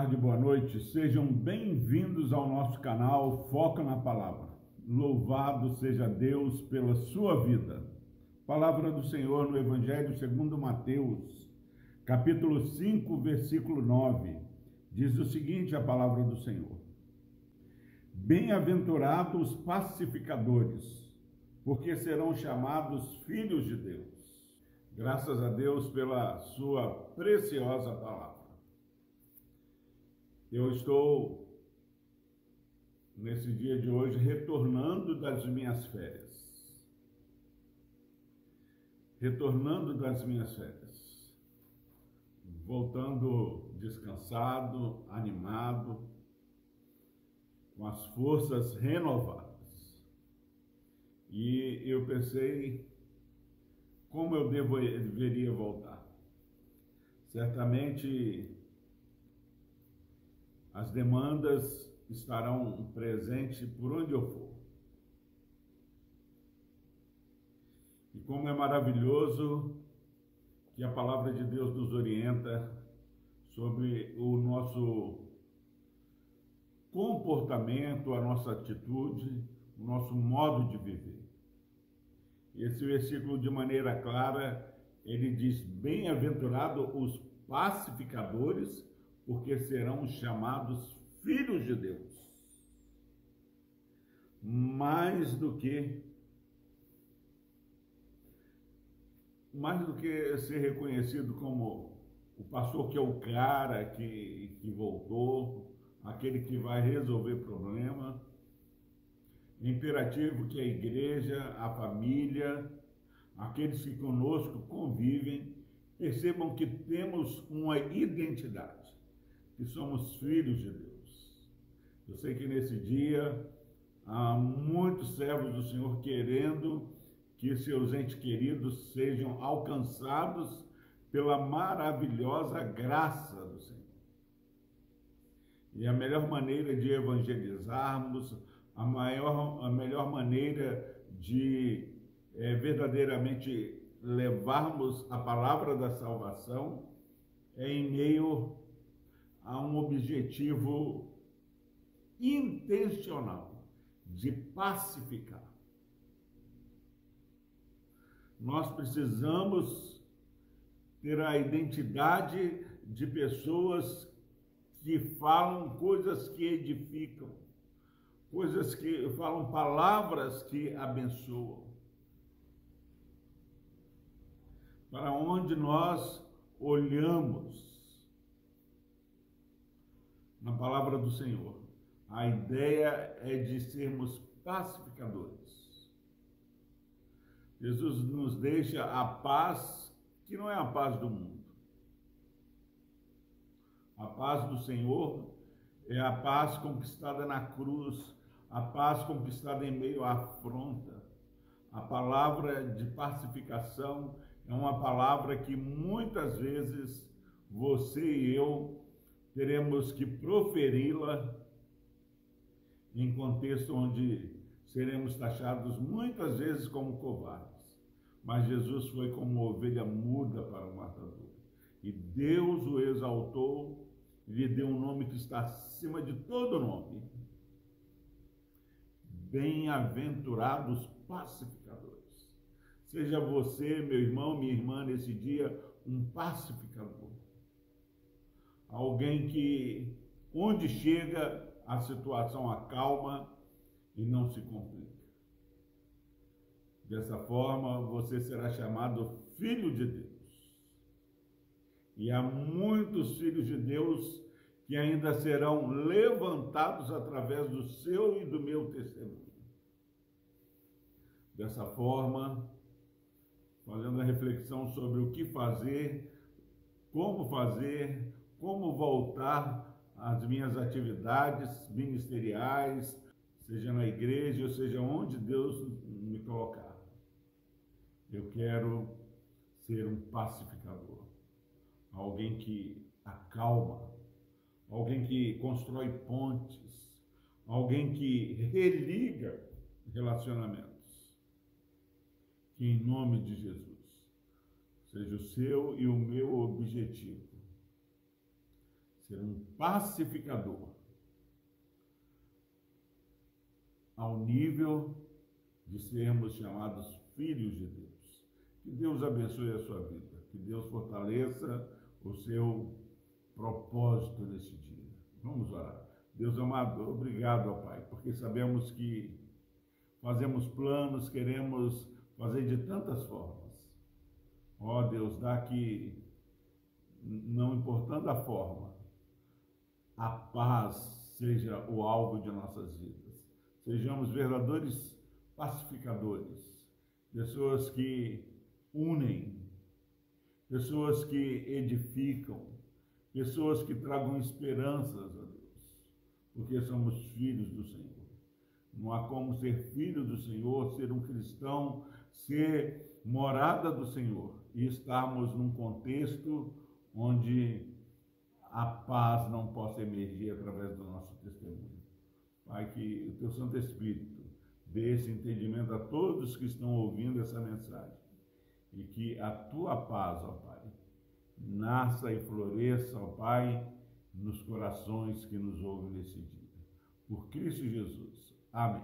tarde, boa noite. Sejam bem-vindos ao nosso canal Foca na Palavra. Louvado seja Deus pela sua vida. Palavra do Senhor no Evangelho segundo Mateus, capítulo 5, versículo 9. Diz o seguinte a palavra do Senhor: Bem-aventurados os pacificadores, porque serão chamados filhos de Deus. Graças a Deus pela sua preciosa palavra. Eu estou, nesse dia de hoje, retornando das minhas férias. Retornando das minhas férias. Voltando descansado, animado, com as forças renovadas. E eu pensei como eu deveria voltar. Certamente as demandas estarão presentes por onde eu for. E como é maravilhoso que a palavra de Deus nos orienta sobre o nosso comportamento, a nossa atitude, o nosso modo de viver. Esse versículo, de maneira clara, ele diz: Bem-aventurado os pacificadores, porque serão chamados filhos de Deus. Mais do que mais do que ser reconhecido como o pastor que é o cara que, que voltou, aquele que vai resolver problema, imperativo que a igreja, a família, aqueles que conosco convivem, percebam que temos uma identidade que somos filhos de Deus. Eu sei que nesse dia há muitos servos do Senhor querendo que seus entes queridos sejam alcançados pela maravilhosa graça do Senhor. E a melhor maneira de evangelizarmos, a, maior, a melhor maneira de é, verdadeiramente levarmos a palavra da salvação é em meio a um objetivo intencional de pacificar. Nós precisamos ter a identidade de pessoas que falam coisas que edificam, coisas que falam palavras que abençoam. Para onde nós olhamos, na palavra do Senhor. A ideia é de sermos pacificadores. Jesus nos deixa a paz que não é a paz do mundo. A paz do Senhor é a paz conquistada na cruz, a paz conquistada em meio à afronta. A palavra de pacificação é uma palavra que muitas vezes você e eu teremos que proferi-la em contexto onde seremos taxados muitas vezes como covardes. Mas Jesus foi como ovelha muda para o matador. E Deus o exaltou e lhe deu um nome que está acima de todo nome. Bem-aventurados pacificadores. Seja você, meu irmão, minha irmã, nesse dia, um pacificador alguém que, onde chega, a situação acalma e não se complica. Dessa forma, você será chamado filho de Deus. E há muitos filhos de Deus que ainda serão levantados através do seu e do meu testemunho. Dessa forma, fazendo a reflexão sobre o que fazer, como fazer, como voltar às minhas atividades ministeriais, seja na igreja, ou seja onde Deus me colocar. Eu quero ser um pacificador, alguém que acalma, alguém que constrói pontes, alguém que religa relacionamentos. Que em nome de Jesus seja o seu e o meu objetivo ser um pacificador ao nível de sermos chamados filhos de Deus. Que Deus abençoe a sua vida, que Deus fortaleça o seu propósito nesse dia. Vamos orar. Deus amado, obrigado, ó Pai, porque sabemos que fazemos planos, queremos fazer de tantas formas. Ó Deus, dá que, não importando a forma, a paz seja o alvo de nossas vidas. Sejamos verdadeiros pacificadores, pessoas que unem, pessoas que edificam, pessoas que tragam esperanças, ó Deus, porque somos filhos do Senhor. Não há como ser filho do Senhor, ser um cristão, ser morada do Senhor e estarmos num contexto onde a paz não possa emergir através do nosso testemunho. Pai, que o teu Santo Espírito dê esse entendimento a todos que estão ouvindo essa mensagem e que a tua paz, ó Pai, nasça e floresça, ó Pai, nos corações que nos ouvem nesse dia. Por Cristo Jesus. Amém.